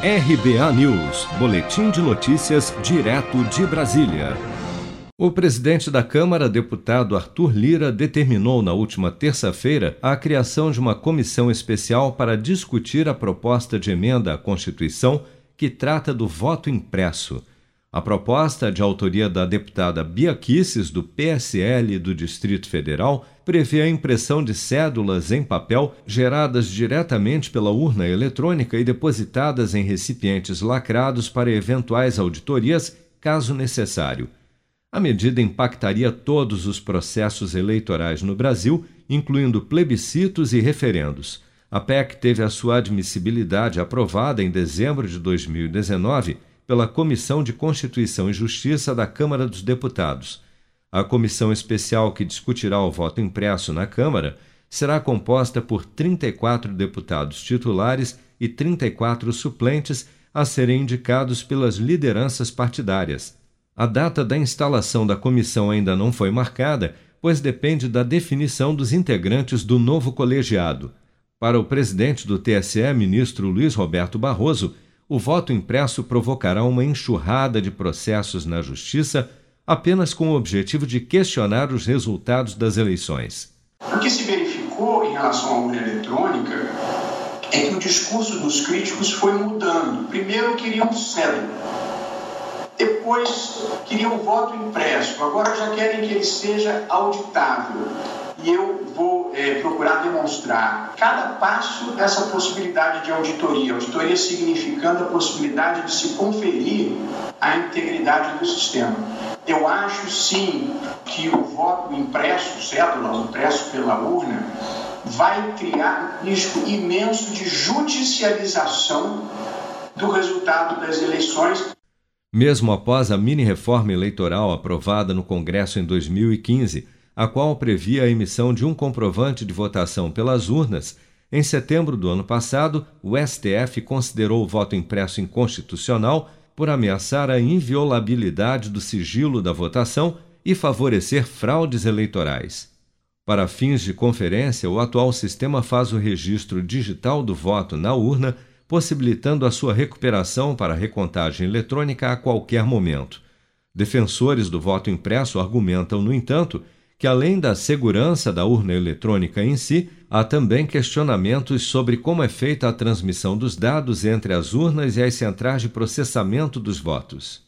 RBA News, Boletim de Notícias, direto de Brasília. O presidente da Câmara, deputado Arthur Lira, determinou na última terça-feira a criação de uma comissão especial para discutir a proposta de emenda à Constituição que trata do voto impresso. A proposta, de autoria da deputada Bia Kisses, do PSL do Distrito Federal, prevê a impressão de cédulas em papel geradas diretamente pela urna eletrônica e depositadas em recipientes lacrados para eventuais auditorias, caso necessário. A medida impactaria todos os processos eleitorais no Brasil, incluindo plebiscitos e referendos. A PEC teve a sua admissibilidade aprovada em dezembro de 2019 pela Comissão de Constituição e Justiça da Câmara dos Deputados. A comissão especial que discutirá o voto impresso na Câmara será composta por 34 deputados titulares e 34 suplentes a serem indicados pelas lideranças partidárias. A data da instalação da comissão ainda não foi marcada, pois depende da definição dos integrantes do novo colegiado. Para o presidente do TSE, ministro Luiz Roberto Barroso, o voto impresso provocará uma enxurrada de processos na Justiça apenas com o objetivo de questionar os resultados das eleições. O que se verificou em relação à urna eletrônica é que o discurso dos críticos foi mudando. Primeiro queriam cédula, depois queriam voto impresso, agora já querem que ele seja auditável demonstrar cada passo essa possibilidade de auditoria. Auditoria significando a possibilidade de se conferir a integridade do sistema. Eu acho sim que o voto impresso, cédula, impresso pela urna, vai criar um risco imenso de judicialização do resultado das eleições. Mesmo após a mini-reforma eleitoral aprovada no Congresso em 2015, a qual previa a emissão de um comprovante de votação pelas urnas, em setembro do ano passado, o STF considerou o voto impresso inconstitucional por ameaçar a inviolabilidade do sigilo da votação e favorecer fraudes eleitorais. Para fins de conferência, o atual sistema faz o registro digital do voto na urna, possibilitando a sua recuperação para recontagem eletrônica a qualquer momento. Defensores do voto impresso argumentam, no entanto, que, além da segurança da urna eletrônica em si, há também questionamentos sobre como é feita a transmissão dos dados entre as urnas e as centrais de processamento dos votos.